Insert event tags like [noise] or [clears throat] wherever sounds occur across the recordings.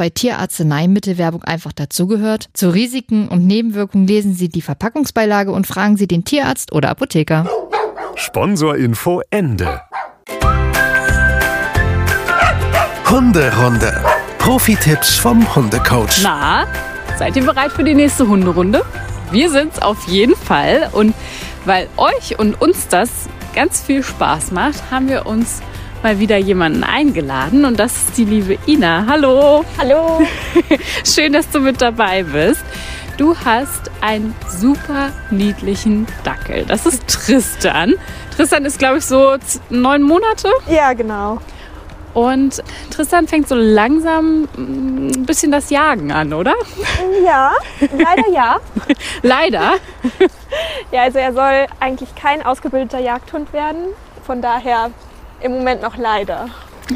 bei Tierarzneimittelwerbung einfach dazugehört, zu Risiken und Nebenwirkungen lesen Sie die Verpackungsbeilage und fragen Sie den Tierarzt oder Apotheker. Sponsorinfo Ende. Hunderunde. Profi-Tipps vom Hundecoach. Na, seid ihr bereit für die nächste Hunderunde? Wir sind's auf jeden Fall. Und weil euch und uns das ganz viel Spaß macht, haben wir uns mal wieder jemanden eingeladen und das ist die liebe Ina. Hallo. Hallo. [laughs] Schön, dass du mit dabei bist. Du hast einen super niedlichen Dackel. Das ist Tristan. Tristan ist, glaube ich, so neun Monate. Ja, genau. Und Tristan fängt so langsam mm, ein bisschen das Jagen an, oder? Ja, leider ja. [laughs] Leider. [laughs] Ja, also er soll eigentlich kein ausgebildeter Jagdhund werden. Von daher im Moment noch leider.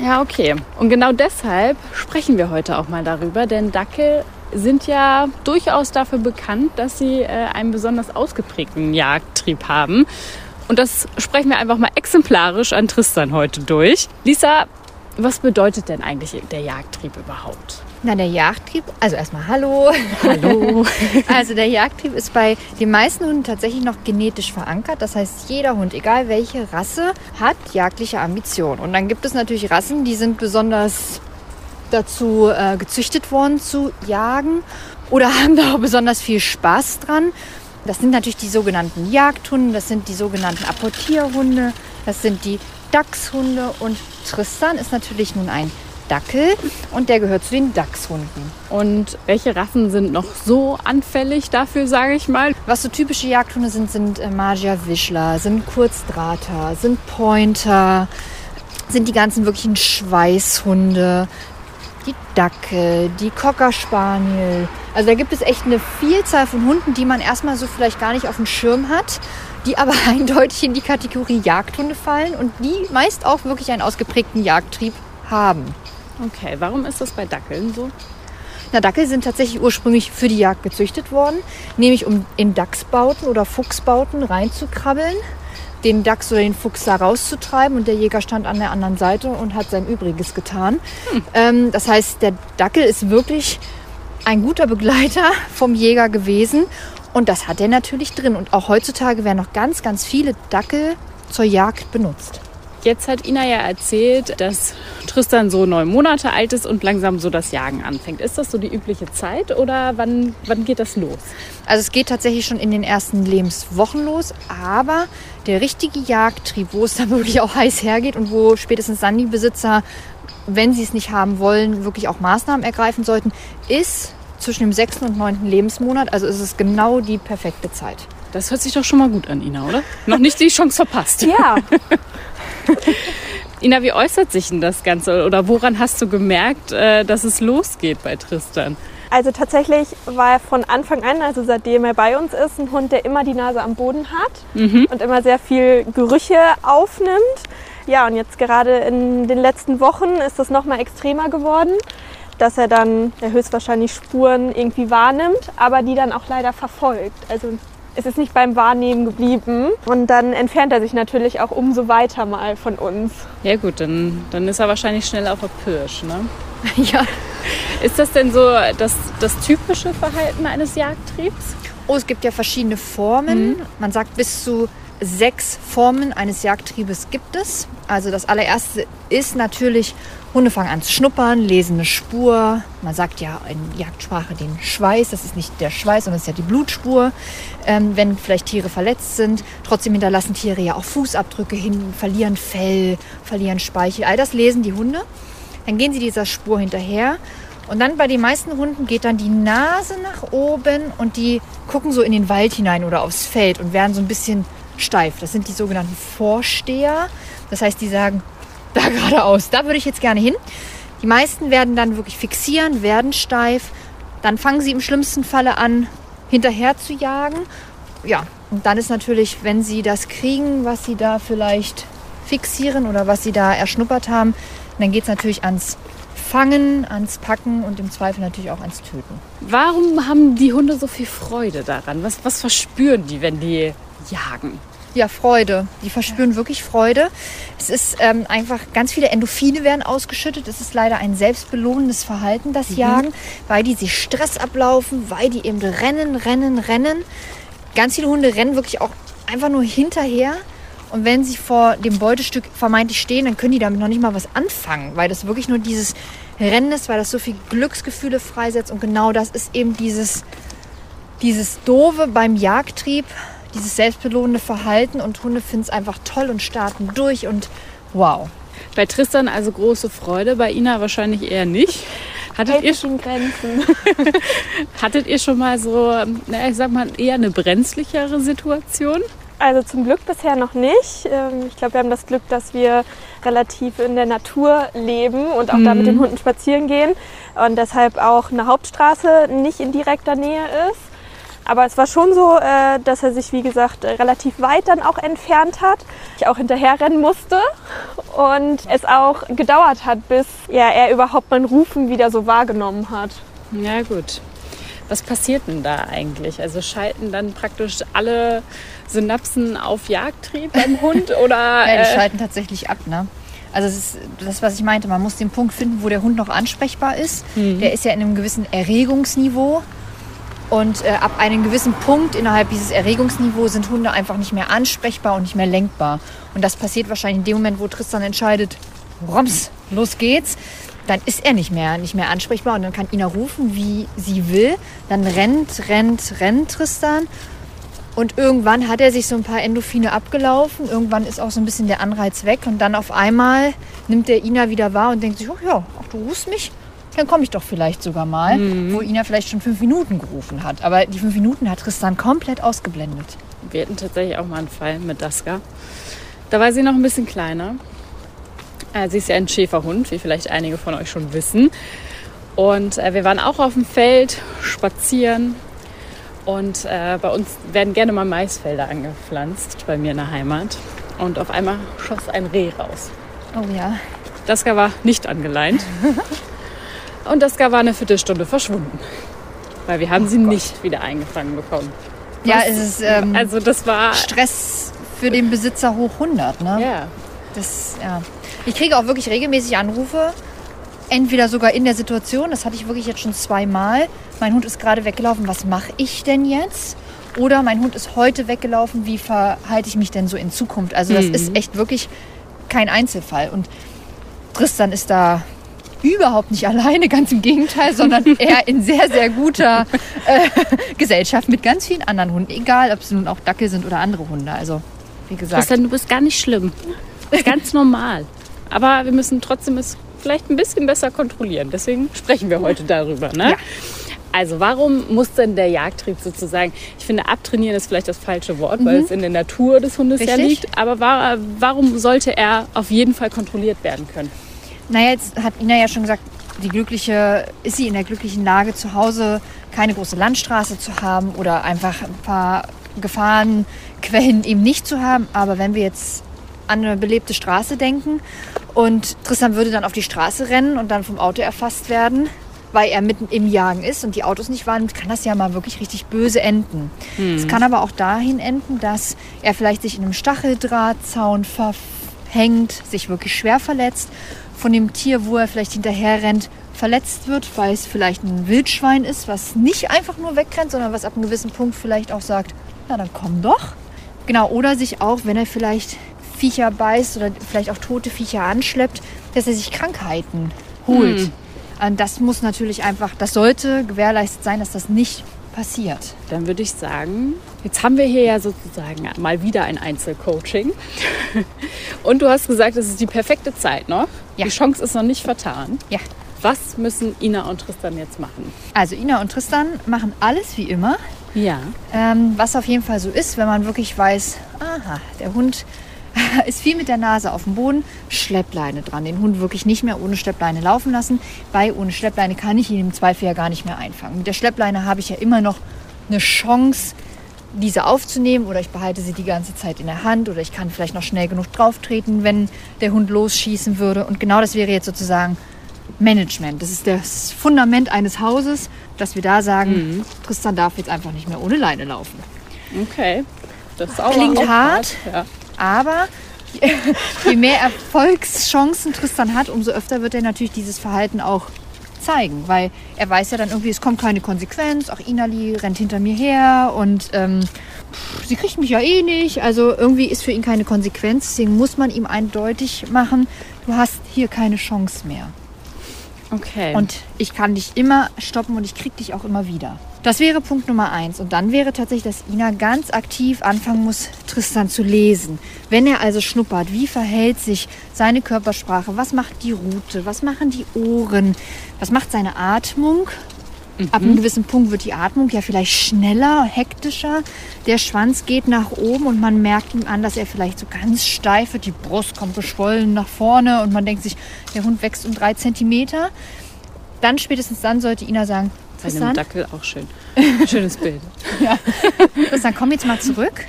Ja, okay. Und genau deshalb sprechen wir heute auch mal darüber, denn Dackel sind ja durchaus dafür bekannt, dass sie äh, einen besonders ausgeprägten Jagdtrieb haben. Und das sprechen wir einfach mal exemplarisch an Tristan heute durch. Lisa, was bedeutet denn eigentlich der Jagdtrieb überhaupt? Na, der Jagdtrieb, also erstmal Hallo. Hallo. [laughs] Also der Jagdtrieb ist bei den meisten Hunden tatsächlich noch genetisch verankert. Das heißt, jeder Hund, egal welche Rasse, hat jagdliche Ambitionen. Und dann gibt es natürlich Rassen, die sind besonders dazu äh, gezüchtet worden zu jagen oder [laughs] haben da auch besonders viel Spaß dran. Das sind natürlich die sogenannten Jagdhunde, das sind die sogenannten Apportierhunde, das sind die Dachshunde und Tristan ist natürlich nun ein Dackel und der gehört zu den Dachshunden. Und welche Rassen sind noch so anfällig dafür, sage ich mal? Was so typische Jagdhunde sind, sind äh, Magier Wischler, sind Kurzdrahter, sind Pointer, sind die ganzen wirklichen Schweißhunde, die Dackel, die Cocker Spaniel. Also da gibt es echt eine Vielzahl von Hunden, die man erstmal so vielleicht gar nicht auf dem Schirm hat, die aber [laughs] eindeutig in die Kategorie Jagdhunde fallen und die meist auch wirklich einen ausgeprägten Jagdtrieb haben. Okay, warum ist das bei Dackeln so? Na, Dackel sind tatsächlich ursprünglich für die Jagd gezüchtet worden, nämlich um in Dachsbauten oder Fuchsbauten reinzukrabbeln, den Dachs oder den Fuchs da rauszutreiben und der Jäger stand an der anderen Seite und hat sein Übriges getan. Hm. Ähm, das heißt, der Dackel ist wirklich ein guter Begleiter [laughs] vom Jäger gewesen und das hat er natürlich drin. Und auch heutzutage werden noch ganz, ganz viele Dackel zur Jagd benutzt. Jetzt hat Ina ja erzählt, dass Tristan so neun Monate alt ist und langsam so das Jagen anfängt. Ist das so die übliche Zeit oder wann, wann geht das los? Also es geht tatsächlich schon in den ersten Lebenswochen los, aber der richtige Jagdtrieb, wo es dann [laughs] wirklich auch heiß hergeht und wo spätestens dann die Besitzer, wenn sie es nicht haben wollen, wirklich auch Maßnahmen ergreifen sollten, ist zwischen dem sechsten und neunten Lebensmonat. Also ist es genau die perfekte Zeit. Das hört sich doch schon mal gut an, Ina, oder? Noch nicht die Chance verpasst. Ja. [laughs] [laughs] Ina, wie äußert sich denn das Ganze? Oder woran hast du gemerkt, äh, dass es losgeht bei Tristan? Also tatsächlich war er von Anfang an, also seitdem er bei uns ist, ein Hund, der immer die Nase am Boden hat mhm. und immer sehr viel Gerüche aufnimmt. Ja, und jetzt gerade in den letzten Wochen ist das noch mal extremer geworden, dass er dann ja, höchstwahrscheinlich Spuren irgendwie wahrnimmt, aber die dann auch leider verfolgt. Also es ist nicht beim Wahrnehmen geblieben. Und dann entfernt er sich natürlich auch umso weiter mal von uns. Ja gut, dann, dann ist er wahrscheinlich schnell auf der Pirsch, ne? [laughs] ja. Ist das denn so das, das typische Verhalten eines Jagdtriebs? Oh, es gibt ja verschiedene Formen. Mhm. Man sagt, bis zu sechs Formen eines Jagdtriebes gibt es. Also das allererste ist natürlich, Hunde fangen an zu schnuppern, lesen eine Spur. Man sagt ja in Jagdsprache den Schweiß. Das ist nicht der Schweiß, sondern es ist ja die Blutspur. Ähm, wenn vielleicht Tiere verletzt sind. Trotzdem hinterlassen Tiere ja auch Fußabdrücke hin, verlieren Fell, verlieren Speichel. All das lesen die Hunde. Dann gehen sie dieser Spur hinterher. Und dann bei den meisten Hunden geht dann die Nase nach oben und die gucken so in den Wald hinein oder aufs Feld und werden so ein bisschen steif. Das sind die sogenannten Vorsteher. Das heißt, die sagen, [laughs] da geradeaus, da würde ich jetzt gerne hin. Die meisten werden dann wirklich fixieren, werden steif. Dann fangen sie im schlimmsten Falle an, hinterher zu jagen. Ja, und dann ist natürlich, wenn sie das kriegen, was sie da vielleicht fixieren oder was sie da erschnuppert haben, dann geht es natürlich ans Fangen, ans Packen und im Zweifel natürlich auch ans Töten. Warum haben die Hunde so viel Freude daran? Was, was verspüren die, wenn die jagen? Ja, Freude. Die verspüren wirklich Freude. Es ist ähm, einfach, ganz viele Endorphine werden ausgeschüttet. Es ist leider ein selbstbelohnendes Verhalten, das mhm. Jagen, weil die sich Stress ablaufen, weil die eben rennen, rennen, rennen. Ganz viele Hunde rennen wirklich auch einfach nur hinterher. Und wenn sie vor dem Beutestück vermeintlich stehen, dann können die damit noch nicht mal was anfangen, weil das wirklich nur dieses Rennen ist, weil das so viel Glücksgefühle freisetzt. Und genau das ist eben dieses, dieses Doofe beim Jagdtrieb, dieses selbstbelohnende Verhalten und Hunde finden es einfach toll und starten durch und wow. Bei Tristan also große Freude, bei Ina wahrscheinlich eher nicht. Hattet ihr schon Grenzen? [laughs] Hattet ihr schon mal so, na, ich sag mal, eher eine brenzlichere Situation? Also zum Glück bisher noch nicht. Ähm, ich glaube, wir haben das Glück, dass wir relativ in der Natur leben und auch mhm. da mit den Hunden spazieren gehen und deshalb auch eine Hauptstraße nicht in direkter Nähe ist. Aber es war schon so, äh, dass er sich, wie gesagt, relativ weit dann auch entfernt hat. Ich auch hinterher rennen musste und es auch gedauert hat, bis ja, er überhaupt mein Rufen wieder so wahrgenommen hat. Ja gut. Was passiert denn da eigentlich? Also schalten dann praktisch alle Synapsen auf Jagdtrieb beim [laughs] Hund oder? ja, die äh, schalten tatsächlich ab, ne? Also das ist das, was ich meinte. Man muss den Punkt finden, wo der Hund noch ansprechbar ist. Mhm. Der ist ja in einem gewissen Erregungsniveau. Und äh, ab einem gewissen Punkt innerhalb dieses Erregungsniveaus sind Hunde einfach nicht mehr ansprechbar und nicht mehr lenkbar. Und das passiert wahrscheinlich in dem Moment, wo Tristan entscheidet, Roms, los geht's. Dann ist er nicht mehr, nicht mehr ansprechbar und dann kann Ina rufen, wie sie will. Dann rennt, rennt, rennt Tristan. Und irgendwann hat er sich so ein paar Endorphine abgelaufen. Irgendwann ist auch so ein bisschen der Anreiz weg. Und dann auf einmal nimmt der Ina wieder wahr und denkt sich, oh ja, ach, du rufst mich dann komme ich doch vielleicht sogar mal, mhm. wo Ina vielleicht schon fünf Minuten gerufen hat. Aber die fünf Minuten hat Tristan komplett ausgeblendet. Wir hatten tatsächlich auch mal einen Fall mit Daska. Da war sie noch ein bisschen kleiner. Äh, sie ist ja ein Schäferhund, wie vielleicht einige von euch schon wissen. Und äh, wir waren auch auf dem Feld spazieren. Und äh, bei uns werden gerne mal Maisfelder angepflanzt, bei mir in der Heimat. Und auf einmal schoss ein Reh raus. Oh ja. Daska war nicht angeleint. [laughs] Und das war eine Viertelstunde verschwunden. Weil wir haben oh sie Gott. nicht wieder eingefangen bekommen. Was? Ja, es ist ähm, also das war Stress für den Besitzer hoch 100. Ne? Ja. Das, ja. Ich kriege auch wirklich regelmäßig Anrufe, entweder sogar in der Situation, das hatte ich wirklich jetzt schon zweimal. Mein Hund ist gerade weggelaufen, was mache ich denn jetzt? Oder mein Hund ist heute weggelaufen, wie verhalte ich mich denn so in Zukunft? Also das mhm. ist echt wirklich kein Einzelfall. Und Tristan ist da überhaupt nicht alleine, ganz im Gegenteil, sondern [laughs] eher in sehr, sehr guter äh, Gesellschaft mit ganz vielen anderen Hunden. Egal, ob es nun auch Dackel sind oder andere Hunde. Also, wie gesagt. Christian, du bist gar nicht schlimm. Das ist ganz normal. Aber wir müssen trotzdem es vielleicht ein bisschen besser kontrollieren. Deswegen sprechen wir heute darüber. Ne? Ja. Also warum muss denn der Jagdtrieb sozusagen, ich finde abtrainieren ist vielleicht das falsche Wort, mhm. weil es in der Natur des Hundes Richtig. ja liegt, aber war, warum sollte er auf jeden Fall kontrolliert werden können? Naja, jetzt hat Ina ja schon gesagt, die glückliche, ist sie in der glücklichen Lage, zu Hause keine große Landstraße zu haben oder einfach ein paar Gefahrenquellen eben nicht zu haben. Aber wenn wir jetzt an eine belebte Straße denken und Tristan würde dann auf die Straße rennen und dann vom Auto erfasst werden, weil er mitten im Jagen ist und die Autos nicht wahrnimmt, kann das ja mal wirklich richtig böse enden. Es hm. kann aber auch dahin enden, dass er vielleicht sich in einem Stacheldrahtzaun verhängt, sich wirklich schwer verletzt von dem Tier, wo er vielleicht hinterher rennt, verletzt wird, weil es vielleicht ein Wildschwein ist, was nicht einfach nur wegrennt, sondern was ab einem gewissen Punkt vielleicht auch sagt, na dann komm doch. Genau, oder sich auch, wenn er vielleicht Viecher beißt oder vielleicht auch tote Viecher anschleppt, dass er sich Krankheiten holt. Hm. Das muss natürlich einfach, das sollte gewährleistet sein, dass das nicht passiert. Dann würde ich sagen, jetzt haben wir hier ja sozusagen mal wieder ein Einzelcoaching. [laughs] Und du hast gesagt, es ist die perfekte Zeit noch. Ja. Die Chance ist noch nicht vertan. Ja. Was müssen Ina und Tristan jetzt machen? Also Ina und Tristan machen alles wie immer. Ja. Ähm, was auf jeden Fall so ist, wenn man wirklich weiß, aha, der Hund [laughs] ist viel mit der Nase auf dem Boden, Schleppleine dran. Den Hund wirklich nicht mehr ohne Schleppleine laufen lassen. Bei ohne Schleppleine kann ich ihn im Zweifel ja gar nicht mehr einfangen. Mit der Schleppleine habe ich ja immer noch eine Chance, diese aufzunehmen oder ich behalte sie die ganze Zeit in der Hand oder ich kann vielleicht noch schnell genug drauf treten, wenn der Hund losschießen würde. Und genau das wäre jetzt sozusagen Management. Das ist das Fundament eines Hauses, dass wir da sagen, Tristan darf jetzt einfach nicht mehr ohne Leine laufen. Okay. Das ist auch Klingt auch hart. Ja. Aber [laughs] je mehr Erfolgschancen Tristan hat, umso öfter wird er natürlich dieses Verhalten auch zeigen, weil er weiß ja dann irgendwie, es kommt keine Konsequenz, auch Inali rennt hinter mir her und ähm, pff, sie kriegt mich ja eh nicht, also irgendwie ist für ihn keine Konsequenz, deswegen muss man ihm eindeutig machen, du hast hier keine Chance mehr. Okay. Und ich kann dich immer stoppen und ich krieg dich auch immer wieder. Das wäre Punkt Nummer eins. Und dann wäre tatsächlich, dass Ina ganz aktiv anfangen muss, Tristan zu lesen. Wenn er also schnuppert, wie verhält sich seine Körpersprache? Was macht die Rute? Was machen die Ohren? Was macht seine Atmung? Ab einem gewissen Punkt wird die Atmung ja vielleicht schneller, hektischer. Der Schwanz geht nach oben und man merkt ihm an, dass er vielleicht so ganz steif wird. Die Brust kommt geschwollen nach vorne und man denkt sich, der Hund wächst um drei Zentimeter. Dann spätestens dann sollte Ina sagen, Bei einem Dackel auch schön. [laughs] Schönes Bild. Tristan, komm jetzt mal zurück.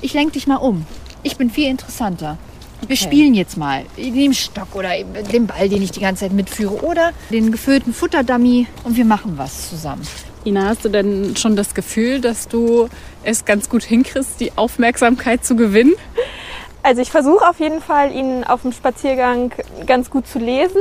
Ich lenke dich mal um. Ich bin viel interessanter. Wir Okay. spielen jetzt mal. Den Stock oder den Ball, den ich die ganze Zeit mitführe. Oder den gefüllten Futterdummy und wir machen was zusammen. Ina, hast du denn schon das Gefühl, dass du es ganz gut hinkriegst, die Aufmerksamkeit zu gewinnen? Also ich versuche auf jeden Fall, ihn auf dem Spaziergang ganz gut zu lesen.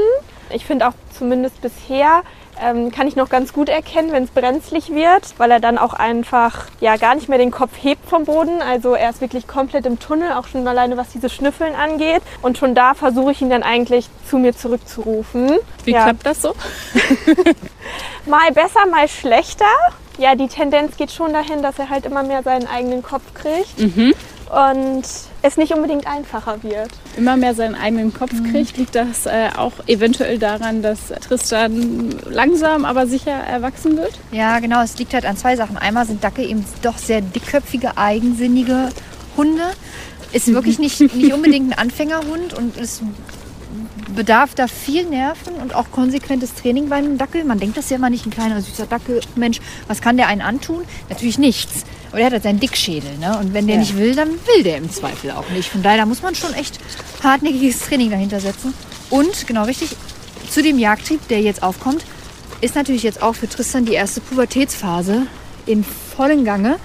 Ich finde auch zumindest bisher ähm, kann ich noch ganz gut erkennen, wenn es brenzlig wird, weil er dann auch einfach ja gar nicht mehr den Kopf hebt vom Boden. Also er ist wirklich komplett im Tunnel, auch schon alleine was diese Schnüffeln angeht. Und schon da versuche ich ihn dann eigentlich zu mir zurückzurufen. Wie ja. klappt das so? [laughs] Mal besser, mal schlechter. Ja, die Tendenz geht schon dahin, dass er halt immer mehr seinen eigenen Kopf kriegt und es nicht unbedingt einfacher wird. Immer mehr seinen eigenen Kopf kriegt, liegt das äh, auch eventuell daran, dass Tristan langsam, aber sicher erwachsen wird? Ja, genau. Es liegt halt an zwei Sachen. Einmal sind Dackel eben doch sehr dickköpfige, eigensinnige Hunde. Ist wirklich [laughs] nicht, nicht unbedingt ein Anfängerhund und es bedarf da viel Nerven und auch konsequentes Training beim Dackel. Man denkt das ja immer nicht, ein kleiner süßer Dackel, Mensch, was kann der einen antun? Natürlich nichts. Aber er hat halt seinen Dickschädel, ne? Und wenn der Ja. nicht will, dann will der im Zweifel auch nicht. Von daher da muss man schon echt hartnäckiges Training dahinter setzen. Und genau richtig, zu dem Jagdtrieb, der jetzt aufkommt, ist natürlich jetzt auch für Tristan die erste Pubertätsphase in vollem Gange.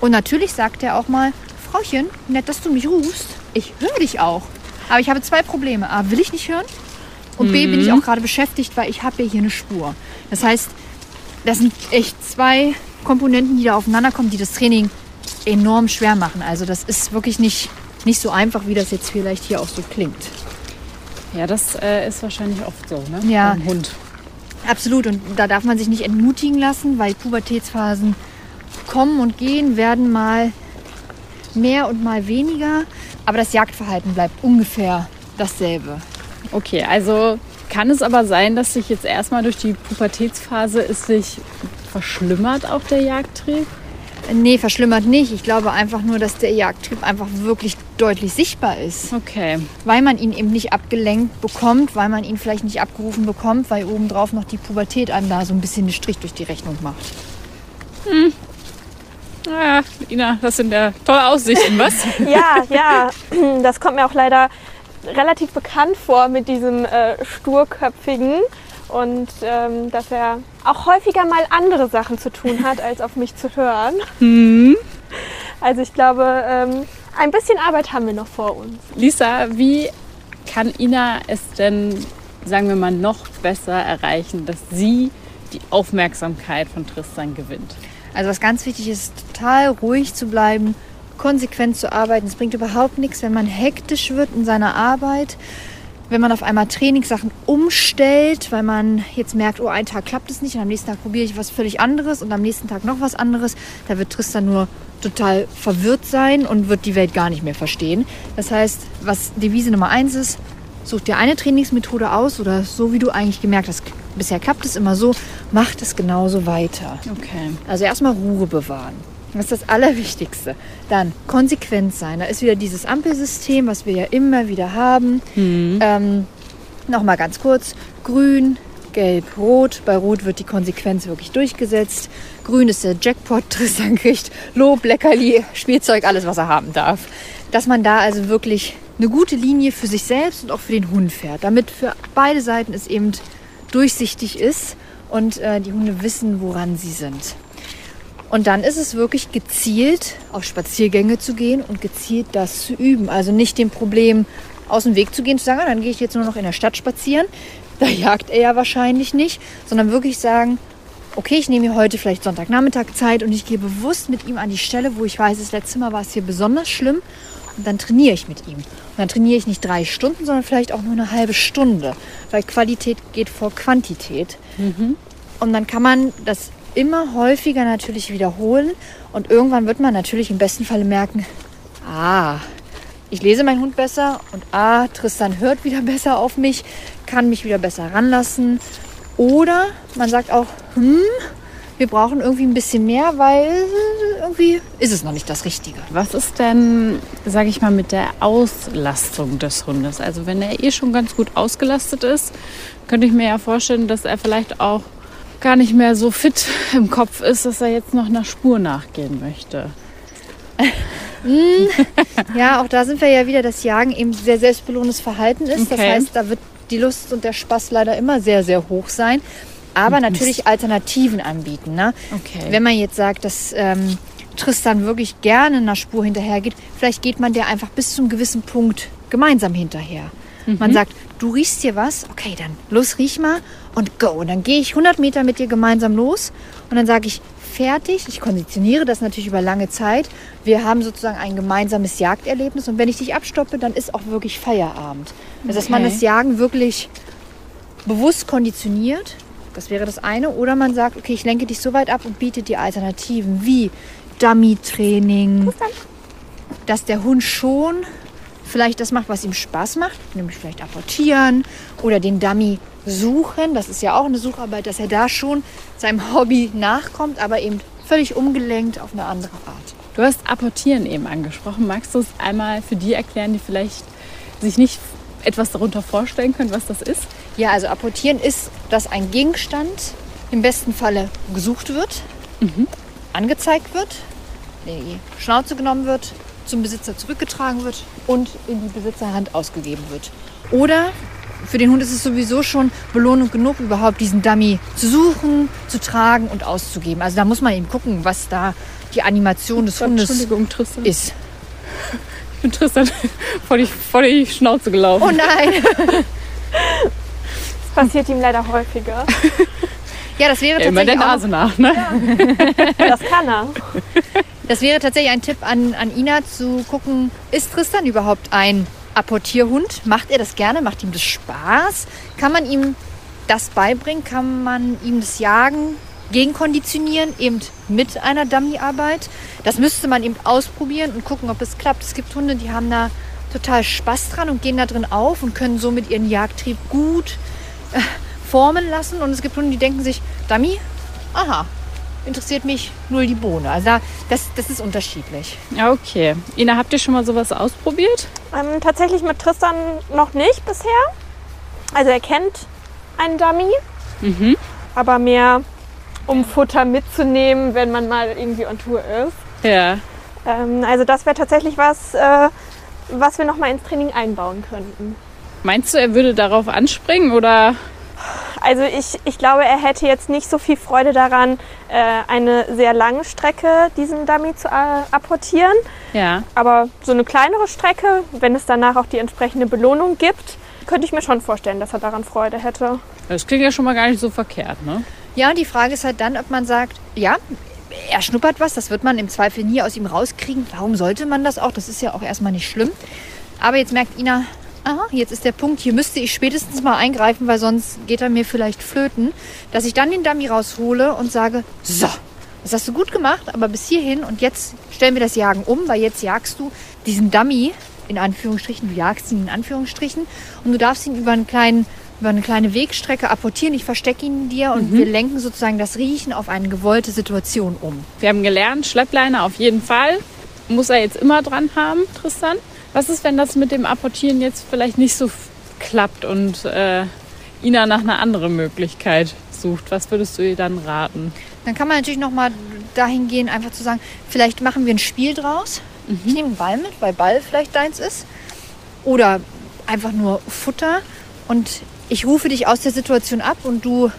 Und natürlich sagt er auch mal, Frauchen, nett, dass du mich rufst. Ich höre dich auch. Aber ich habe zwei Probleme. A, will ich nicht hören? Und B, bin ich auch gerade beschäftigt, weil ich habe ja hier eine Spur. Das heißt, das sind echt zwei Komponenten, die da aufeinander kommen, die das Training enorm schwer machen. Also das ist wirklich nicht, nicht so einfach, wie das jetzt vielleicht hier auch so klingt. Ja, das äh, ist wahrscheinlich oft so, ne? Ja. Beim Hund. Absolut. Und da darf man sich nicht entmutigen lassen, weil Pubertätsphasen kommen und gehen, werden mal mehr und mal weniger. Aber das Jagdverhalten bleibt ungefähr dasselbe. Okay, also kann es aber sein, dass sich jetzt erstmal durch die Pubertätsphase es sich verschlimmert, auch der Jagdtrieb? Nee, verschlimmert nicht. Ich glaube einfach nur, dass der Jagdtrieb einfach wirklich deutlich sichtbar ist. Okay. Weil man ihn eben nicht abgelenkt bekommt, weil man ihn vielleicht nicht abgerufen bekommt, weil obendrauf noch die Pubertät einem da so ein bisschen einen Strich durch die Rechnung macht. Ja, Ina, das sind ja tolle Aussichten, was? [laughs] Ja, ja, [clears throat] das kommt mir auch leider relativ bekannt vor mit diesem äh, sturköpfigen und ähm, dass er auch häufiger mal andere Sachen zu tun hat, als auf mich zu hören. [laughs] Also ich glaube, ähm, ein bisschen Arbeit haben wir noch vor uns. Lisa, wie kann Ina es denn, sagen wir mal, noch besser erreichen, dass sie die Aufmerksamkeit von Tristan gewinnt? Also was ganz wichtig ist, total ruhig zu bleiben konsequent zu arbeiten. Es bringt überhaupt nichts, wenn man hektisch wird in seiner Arbeit, wenn man auf einmal Trainingssachen umstellt, weil man jetzt merkt, oh, einen Tag klappt es nicht und am nächsten Tag probiere ich was völlig anderes und am nächsten Tag noch was anderes. Da wird Tristan nur total verwirrt sein und wird die Welt gar nicht mehr verstehen. Das heißt, was Devise Nummer eins ist, such dir eine Trainingsmethode aus oder so wie du eigentlich gemerkt hast, bisher klappt es immer so, mach das genauso weiter. Okay. Also erstmal Ruhe bewahren. Das ist das Allerwichtigste. Dann konsequent sein. Da ist wieder dieses Ampelsystem, was wir ja immer wieder haben. Ähm, Nochmal ganz kurz. Grün, gelb, rot. Bei rot wird die Konsequenz wirklich durchgesetzt. Grün ist der Jackpot, [laughs] Tristan kriegt Lob, Leckerli, Spielzeug, alles, was er haben darf. Dass man da also wirklich eine gute Linie für sich selbst und auch für den Hund fährt. Damit für beide Seiten es eben durchsichtig ist und äh, die Hunde wissen, woran sie sind. Und dann ist es wirklich gezielt auf Spaziergänge zu gehen und gezielt das zu üben. Also nicht dem Problem aus dem Weg zu gehen, zu sagen, ah, dann gehe ich jetzt nur noch in der Stadt spazieren. [laughs] Da jagt er ja wahrscheinlich nicht, sondern wirklich sagen, okay, ich nehme mir heute vielleicht Sonntagnachmittag Zeit und ich gehe bewusst mit ihm an die Stelle, wo ich weiß, das letzte Mal war es hier besonders schlimm. Und dann trainiere ich mit ihm. Und dann trainiere ich nicht drei Stunden, sondern vielleicht auch nur eine halbe Stunde. Weil Qualität geht vor Quantität. Und dann kann man das immer häufiger natürlich wiederholen. Und irgendwann wird man natürlich im besten Falle merken, ah, ich lese meinen Hund besser und ah, Tristan hört wieder [laughs] besser auf mich, kann mich wieder besser ranlassen. Oder man sagt auch, hm, wir brauchen irgendwie ein bisschen mehr, weil irgendwie ist es noch nicht das Richtige. Was ist denn, sage ich mal, mit der Auslastung des Hundes? Also wenn er eh schon ganz gut ausgelastet ist, könnte ich mir ja vorstellen, dass er vielleicht auch gar nicht mehr so fit [laughs] im Kopf ist, dass er jetzt noch einer Spur nachgehen möchte. Ja, auch da sind wir ja wieder, dass Jagen eben sehr selbstbelohnendes Verhalten ist. Das Okay. heißt, da wird die Lust und der Spaß leider immer sehr, sehr hoch sein. Aber natürlich Alternativen anbieten. Ne? Okay. Wenn man jetzt sagt, dass ähm, Tristan wirklich gerne einer Spur hinterhergeht, vielleicht geht man der einfach bis zum gewissen Punkt gemeinsam hinterher. Man sagt, du riechst hier was, okay, dann los, riech mal und go. Und dann gehe ich 100 Meter mit dir gemeinsam los und dann sage ich, fertig. Ich konditioniere das natürlich über lange Zeit. Wir haben sozusagen ein gemeinsames Jagderlebnis und wenn ich dich abstoppe, dann ist auch wirklich Feierabend. Also dass man Okay. das Jagen wirklich bewusst konditioniert, das wäre das eine. Oder man sagt, okay, ich lenke dich so weit ab und biete dir Alternativen wie Dummy-Training, dass der Hund schon vielleicht das macht, was ihm Spaß macht, nämlich vielleicht apportieren oder den Dummy suchen. Das ist ja auch eine Sucharbeit, dass er da schon seinem Hobby nachkommt, aber eben völlig umgelenkt auf eine andere Art. Du hast Apportieren eben angesprochen. Magst du es einmal für die erklären, die vielleicht sich nicht etwas darunter vorstellen können, was das ist? Ja, also apportieren ist, dass ein Gegenstand im besten Falle gesucht wird, angezeigt wird, die Schnauze genommen wird, zum Besitzer zurückgetragen wird und in die Besitzerhand ausgegeben wird. Oder für den Hund ist es sowieso schon Belohnung genug, überhaupt diesen Dummy zu suchen, zu tragen und auszugeben. Also da muss man eben gucken, was da die Animation des Hundes Entschuldigung, Tristan. ist. Ich bin Tristan [laughs] vor die, vor die Schnauze gelaufen. Oh nein! [laughs] Das passiert ihm leider häufiger. [laughs] Ja, das wäre Ja, immer der tatsächlich auch, Nase nach, ne? Das kann er. [laughs] Das wäre tatsächlich ein Tipp an, an Ina zu gucken, ist Tristan überhaupt ein Apportierhund? Macht er das gerne? Macht ihm das Spaß? Kann man ihm das beibringen? Kann man ihm das Jagen gegenkonditionieren, eben mit einer Dummyarbeit? Das müsste man eben ausprobieren und gucken, ob es klappt. Es gibt Hunde, die haben da total Spaß dran und gehen da drin auf und können somit ihren Jagdtrieb gut formen lassen. Und es gibt Hunde, die denken sich, Dummy, aha, interessiert mich null die Bohne. Also da, das, das ist unterschiedlich. Ja, okay. Ina, habt ihr schon mal sowas ausprobiert? Ähm, tatsächlich mit Tristan noch nicht bisher. Also er kennt einen Dummy, aber mehr um Futter mitzunehmen, wenn man mal irgendwie on Tour ist. Ja. Ähm, also das wäre tatsächlich was, äh, was wir noch mal ins Training einbauen könnten. Meinst du, er würde darauf anspringen oder? Also ich, ich glaube, er hätte jetzt nicht so viel Freude daran, äh, eine sehr lange Strecke diesen Dummy zu äh, apportieren. Ja. Aber so eine kleinere Strecke, wenn es danach auch die entsprechende Belohnung gibt, könnte ich mir schon vorstellen, dass er daran Freude hätte. Das klingt ja schon mal gar nicht so verkehrt, ne? Ja, und die Frage ist halt dann, ob man sagt, ja, er schnuppert was, das wird man im Zweifel nie aus ihm rauskriegen. Warum sollte man das auch? Das ist ja auch erstmal nicht schlimm. Aber jetzt merkt Ina, aha, jetzt ist der Punkt, hier müsste ich spätestens mal eingreifen, weil sonst geht er mir vielleicht flöten, dass ich dann den Dummy raushole und sage, so, das hast du gut gemacht, aber bis hierhin und jetzt stellen wir das Jagen um, weil jetzt jagst du diesen Dummy in Anführungsstrichen, du jagst ihn in Anführungsstrichen und du darfst ihn über einen kleinen über eine kleine Wegstrecke apportieren. Ich verstecke ihn dir und wir lenken sozusagen das Riechen auf eine gewollte Situation um. Wir haben gelernt, Schleppleine auf jeden Fall. Muss er jetzt immer dran haben, Tristan. Was ist, wenn das mit dem Apportieren jetzt vielleicht nicht so klappt und äh, Ina nach einer anderen Möglichkeit sucht? Was würdest du ihr dann raten? Dann kann man natürlich noch mal dahin gehen, einfach zu sagen, vielleicht machen wir ein Spiel draus. Ich nehme einen Ball mit, weil Ball vielleicht deins ist. Oder einfach nur Futter. Und ich rufe dich aus der Situation ab und du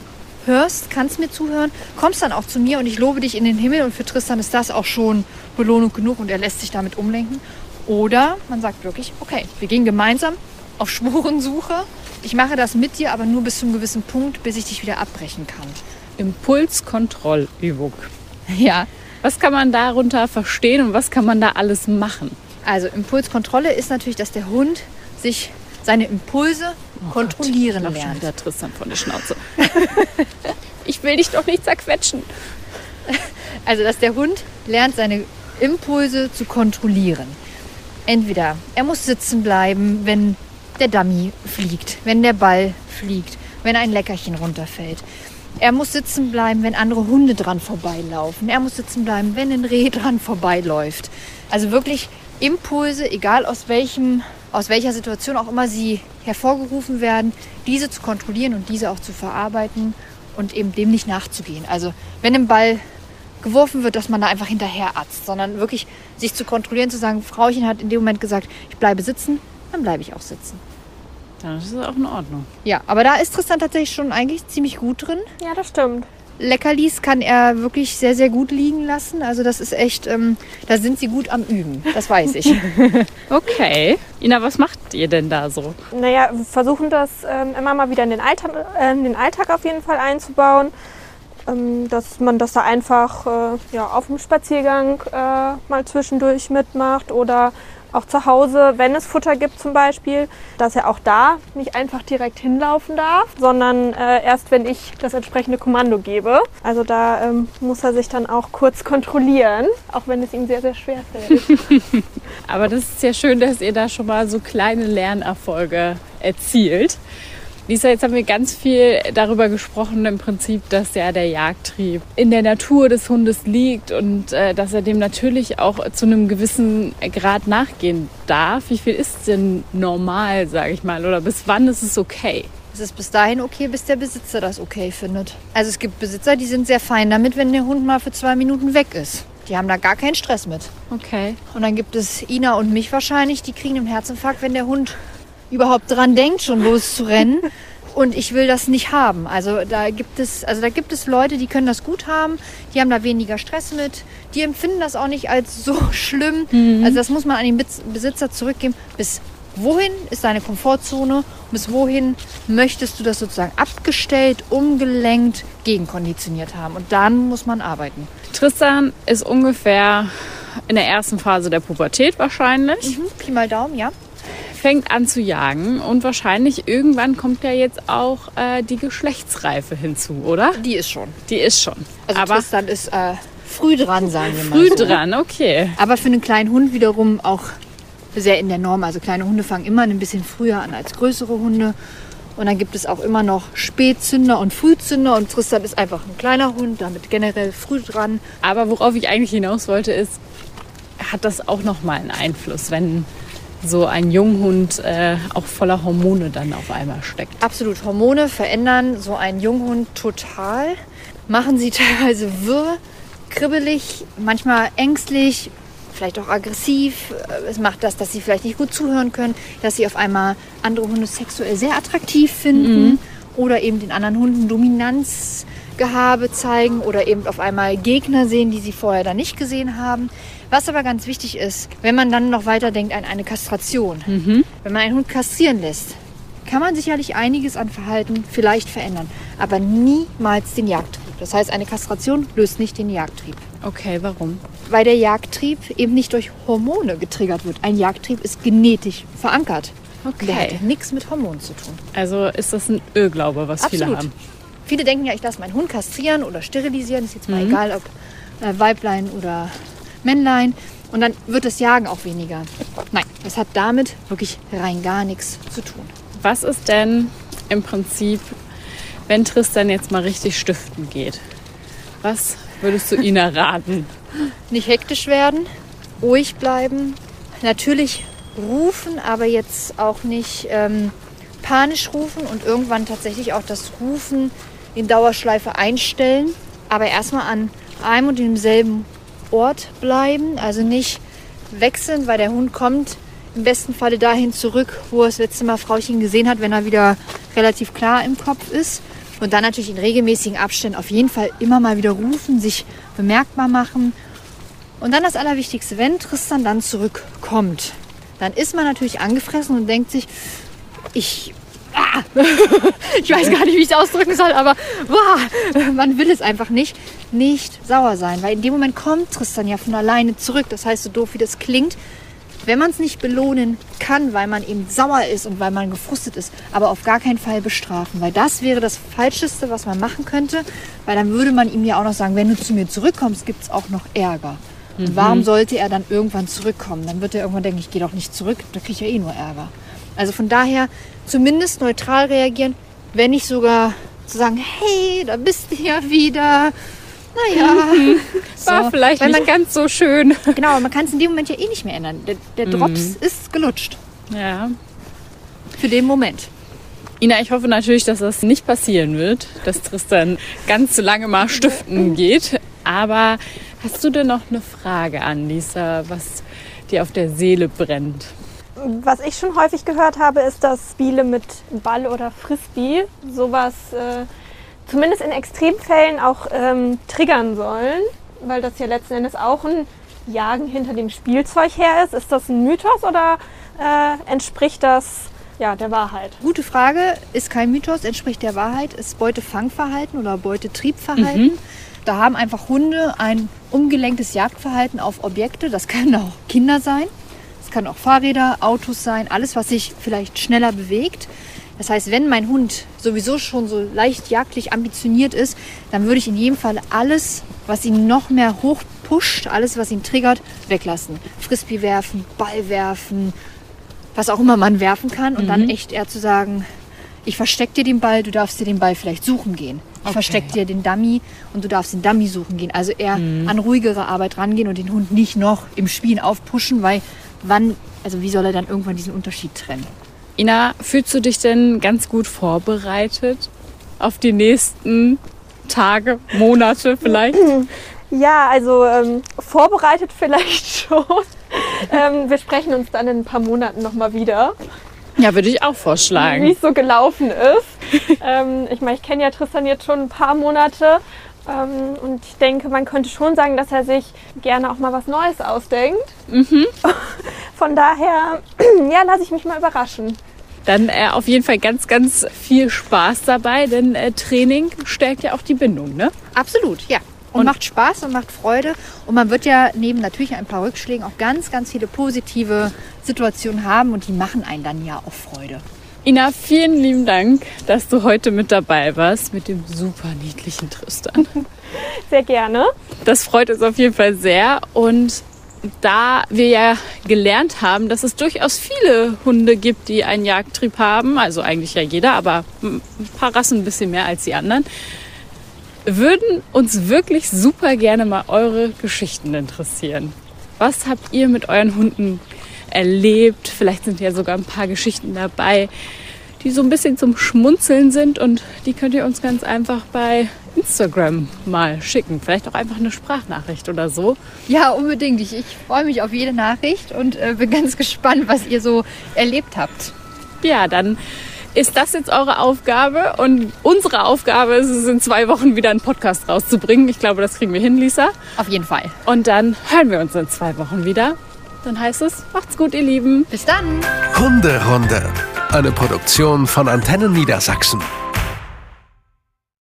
hörst, kannst mir zuhören, kommst dann auch zu mir und ich lobe dich in den Himmel. Und für Tristan ist das auch schon Belohnung genug und er lässt sich damit umlenken. Oder man sagt wirklich, okay, wir gehen gemeinsam auf Spurensuche. Ich mache das mit dir, aber nur bis zu einem gewissen Punkt, bis ich dich wieder abbrechen kann. Impulskontrollübung. Ja, Was kann man darunter verstehen und was kann man da alles machen? Also Impulskontrolle ist natürlich, dass der Hund sich seine Impulse kontrollieren Lauf schon lernt. wieder Tristan von der Schnauze. [laughs] ich will dich doch nicht zerquetschen. Also dass der Hund lernt, seine Impulse zu kontrollieren. Entweder er muss sitzen bleiben, wenn der Dummy fliegt, wenn der Ball fliegt, wenn ein Leckerchen runterfällt. Er muss sitzen bleiben, wenn andere Hunde dran vorbeilaufen. Er muss sitzen bleiben, wenn ein Reh dran vorbeiläuft. Also wirklich Impulse, egal aus welchem, aus welcher Situation auch immer sie hervorgerufen werden, diese zu kontrollieren und diese auch zu verarbeiten und eben dem nicht nachzugehen. Also wenn ein Ball geworfen wird, dass man da einfach hinterher atzt, sondern wirklich sich zu kontrollieren, zu sagen, Frauchen hat in dem Moment gesagt, ich bleibe sitzen, dann bleibe ich auch sitzen. Das ist auch in Ordnung. Ja, aber da ist Tristan tatsächlich schon eigentlich ziemlich gut drin. Ja, das stimmt. Leckerlis kann er wirklich sehr, sehr gut liegen lassen. Also das ist echt, ähm, da sind sie gut am Üben, das weiß ich. [laughs] Okay. Ina, was macht ihr denn da so? Naja, wir versuchen das ähm, immer mal wieder in den Alltag, äh, in den Alltag auf jeden Fall einzubauen. Ähm, dass man das da einfach äh, ja, auf dem Spaziergang äh, mal zwischendurch mitmacht oder auch zu Hause, wenn es Futter gibt zum Beispiel, dass er auch da nicht einfach direkt hinlaufen darf, sondern äh, erst wenn ich das entsprechende Kommando gebe. Also da ähm, muss er sich dann auch kurz kontrollieren, auch wenn es ihm sehr, sehr schwer fällt. [laughs] [laughs] Aber das ist ja schön, dass ihr da schon mal so kleine Lernerfolge erzielt. Lisa, jetzt haben wir ganz viel darüber gesprochen, im Prinzip, dass ja der Jagdtrieb in der Natur des Hundes liegt und äh, dass er dem natürlich auch zu einem gewissen Grad nachgehen darf. Wie viel ist denn normal, sage ich mal, oder bis wann ist es okay? Es ist bis dahin okay, bis der Besitzer das okay findet. Also es gibt Besitzer, die sind sehr fein damit, wenn der Hund mal für zwei Minuten weg ist. Die haben da gar keinen Stress mit. Okay. Und dann gibt es Ina und mich wahrscheinlich, die kriegen einen Herzinfarkt, wenn der Hund überhaupt dran denkt, schon loszurennen. Und ich will das nicht haben. Also da gibt es, also da gibt es Leute, die können das gut haben, die haben da weniger Stress mit, die empfinden das auch nicht als so [laughs] schlimm. Also das muss man an den Besitzer zurückgeben. Bis wohin ist deine Komfortzone? Bis wohin möchtest du das sozusagen abgestellt, umgelenkt, gegenkonditioniert haben? Und dann muss man arbeiten. Tristan ist ungefähr in der ersten Phase der Pubertät wahrscheinlich. Mhm. Pi mal Daumen, ja. Fängt an zu jagen und wahrscheinlich irgendwann kommt ja jetzt auch äh, die Geschlechtsreife hinzu, oder? Die ist schon. Die ist schon. Also aber Tristan ist äh, früh dran, sagen wir mal. früh so. dran, okay. Aber für einen kleinen Hund wiederum auch sehr in der Norm. Also kleine Hunde fangen immer ein bisschen früher an als größere Hunde. Und dann gibt es auch immer noch Spätzünder und Frühzünder. Und Tristan ist einfach ein kleiner Hund, damit generell früh dran. Aber worauf ich eigentlich hinaus wollte, ist, hat das auch nochmal einen Einfluss, wenn so ein Junghund äh, auch voller Hormone dann auf einmal steckt. Absolut, Hormone verändern so einen Junghund total. Machen sie [laughs] teilweise wirr, kribbelig, manchmal ängstlich, vielleicht auch aggressiv. Es macht das, dass sie vielleicht nicht gut zuhören können, dass sie auf einmal andere Hunde sexuell sehr attraktiv finden oder eben den anderen Hunden Dominanzgehabe zeigen oder eben auf einmal Gegner sehen, die sie vorher dann nicht gesehen haben. Was aber ganz wichtig ist, wenn man dann noch weiter denkt an eine Kastration. Wenn man einen Hund kastrieren lässt, kann man sicherlich einiges an Verhalten vielleicht verändern, aber niemals den Jagdtrieb. Das heißt, eine Kastration löst nicht den Jagdtrieb. Okay, warum? Weil der Jagdtrieb eben nicht durch Hormone getriggert wird. Ein Jagdtrieb ist genetisch verankert. Der Okay. hat nichts mit Hormonen zu tun. Also ist das ein Irrglaube, was viele Absolut. haben. Viele denken ja, ich lasse meinen Hund kastrieren oder sterilisieren. Ist jetzt mal egal, ob äh, Weiblein oder Männlein. Und dann wird das Jagen auch weniger. Nein, das hat damit wirklich rein gar nichts zu tun. Was ist denn im Prinzip, wenn Tristan jetzt mal richtig stiften geht? Was würdest du [laughs] Ina raten? Nicht hektisch werden, ruhig bleiben, natürlich rufen, aber jetzt auch nicht ähm, panisch rufen und irgendwann tatsächlich auch das Rufen in Dauerschleife einstellen, aber erstmal an einem und demselben Ort bleiben, also nicht wechseln, weil der Hund kommt im besten Falle dahin zurück, wo er das letzte Mal Frauchen gesehen hat, wenn er wieder relativ klar im Kopf ist. Und dann natürlich in regelmäßigen Abständen auf jeden Fall immer mal wieder rufen, sich bemerkbar machen. Und dann das Allerwichtigste, wenn Tristan dann zurückkommt, dann ist man natürlich angefressen und denkt sich, ich, ah, [laughs] ich weiß gar nicht, wie ich es ausdrücken soll, aber wow, man will es einfach nicht, nicht sauer sein, weil in dem Moment kommt Tristan ja von alleine zurück. Das heißt, so doof wie das klingt, wenn man es nicht belohnen kann, weil man eben sauer ist und weil man gefrustet ist, aber auf gar keinen Fall bestrafen, weil das wäre das Falscheste, was man machen könnte, weil dann würde man ihm ja auch noch sagen, wenn du zu mir zurückkommst, gibt es auch noch Ärger. Und warum sollte er dann irgendwann zurückkommen? Dann wird er irgendwann denken, ich gehe doch nicht zurück, da kriege ich ja eh nur Ärger. Also von daher zumindest neutral reagieren, wenn nicht sogar zu sagen, hey, da bist du ja wieder. Naja, [laughs] War vielleicht weil nicht man, ganz so schön. [laughs] genau, man kann es in dem Moment ja eh nicht mehr ändern. Der, der Drops ist gelutscht Ja. für den Moment. Ina, ich hoffe natürlich, dass das nicht passieren wird, dass Tristan ganz so lange mal stiften geht. Aber hast du denn noch eine Frage an Lisa, was dir auf der Seele brennt? Was ich schon häufig gehört habe, ist, dass Spiele mit Ball oder Frisbee sowas äh, zumindest in Extremfällen auch ähm, triggern sollen, weil das ja letzten Endes auch ein Jagen hinter dem Spielzeug her ist. Ist das ein Mythos oder äh, entspricht das ja, der Wahrheit? Gute Frage, ist kein Mythos, entspricht der Wahrheit, ist Beutefangverhalten oder Beutetriebverhalten. Da haben einfach Hunde ein umgelenktes Jagdverhalten auf Objekte. Das können auch Kinder sein, es kann auch Fahrräder, Autos sein, alles, was sich vielleicht schneller bewegt. Das heißt, wenn mein Hund sowieso schon so leicht jagdlich ambitioniert ist, dann würde ich in jedem Fall alles, was ihn noch mehr hochpusht, alles, was ihn triggert, weglassen. Frisbee werfen, Ball werfen, was auch immer man werfen kann und dann echt eher zu sagen, ich versteck dir den Ball, du darfst dir den Ball vielleicht suchen gehen. Ich versteck dir den Dummy und du darfst den Dummy suchen gehen. Also eher an ruhigere Arbeit rangehen und den Hund nicht noch im Spielen aufpushen, weil wann, also wie soll er dann irgendwann diesen Unterschied trennen? Ina, fühlst du dich denn ganz gut vorbereitet auf die nächsten Tage, Monate vielleicht? [clears throat] Ja, also ähm, vorbereitet vielleicht [laughs] schon. ähm, wir sprechen uns dann in ein paar Monaten nochmal wieder, Ja, würde ich auch wie vorschlagen. es so gelaufen ist. ähm, ich meine, ich kenne ja Tristan jetzt schon ein paar Monate. Ähm, und ich denke, man könnte schon sagen, dass er sich gerne auch mal was Neues ausdenkt. [laughs] Von daher, [clears throat] ja, lasse ich mich mal überraschen. Dann äh, auf jeden Fall ganz, ganz viel Spaß dabei, denn äh, Training stärkt ja auch die Bindung, ne? Absolut, ja. Und, Und- macht Spaß und macht Freude. Und man wird ja neben natürlich ein paar Rückschlägen auch ganz, ganz viele positive Situationen haben und die machen einen dann ja auch Freude. Ina, vielen lieben Dank, dass du heute mit dabei warst mit dem super niedlichen Tristan. [laughs] Sehr gerne. Das freut uns auf jeden Fall sehr. Und da wir ja gelernt haben, dass es durchaus viele Hunde gibt, die einen Jagdtrieb haben, also eigentlich ja jeder, aber ein paar Rassen ein bisschen mehr als die anderen, würden uns wirklich super gerne mal eure Geschichten interessieren. Was habt ihr mit euren Hunden erlebt? Vielleicht sind ja sogar ein paar Geschichten dabei, die so ein bisschen zum Schmunzeln sind und die könnt ihr uns ganz einfach bei Instagram mal schicken. Vielleicht auch einfach eine Sprachnachricht oder so. Ja, unbedingt. Ich, ich freue mich auf jede Nachricht und äh, bin ganz [laughs] gespannt, was ihr so erlebt habt. Ja, dann ist das jetzt eure Aufgabe und unsere Aufgabe ist es, in zwei Wochen wieder einen Podcast rauszubringen. Ich glaube, das kriegen wir hin, Lisa. Auf jeden Fall. Und dann hören wir uns in zwei Wochen wieder. Dann heißt es, macht's gut, ihr Lieben. Bis dann. Hunderunde. Eine Produktion von Antennen Niedersachsen.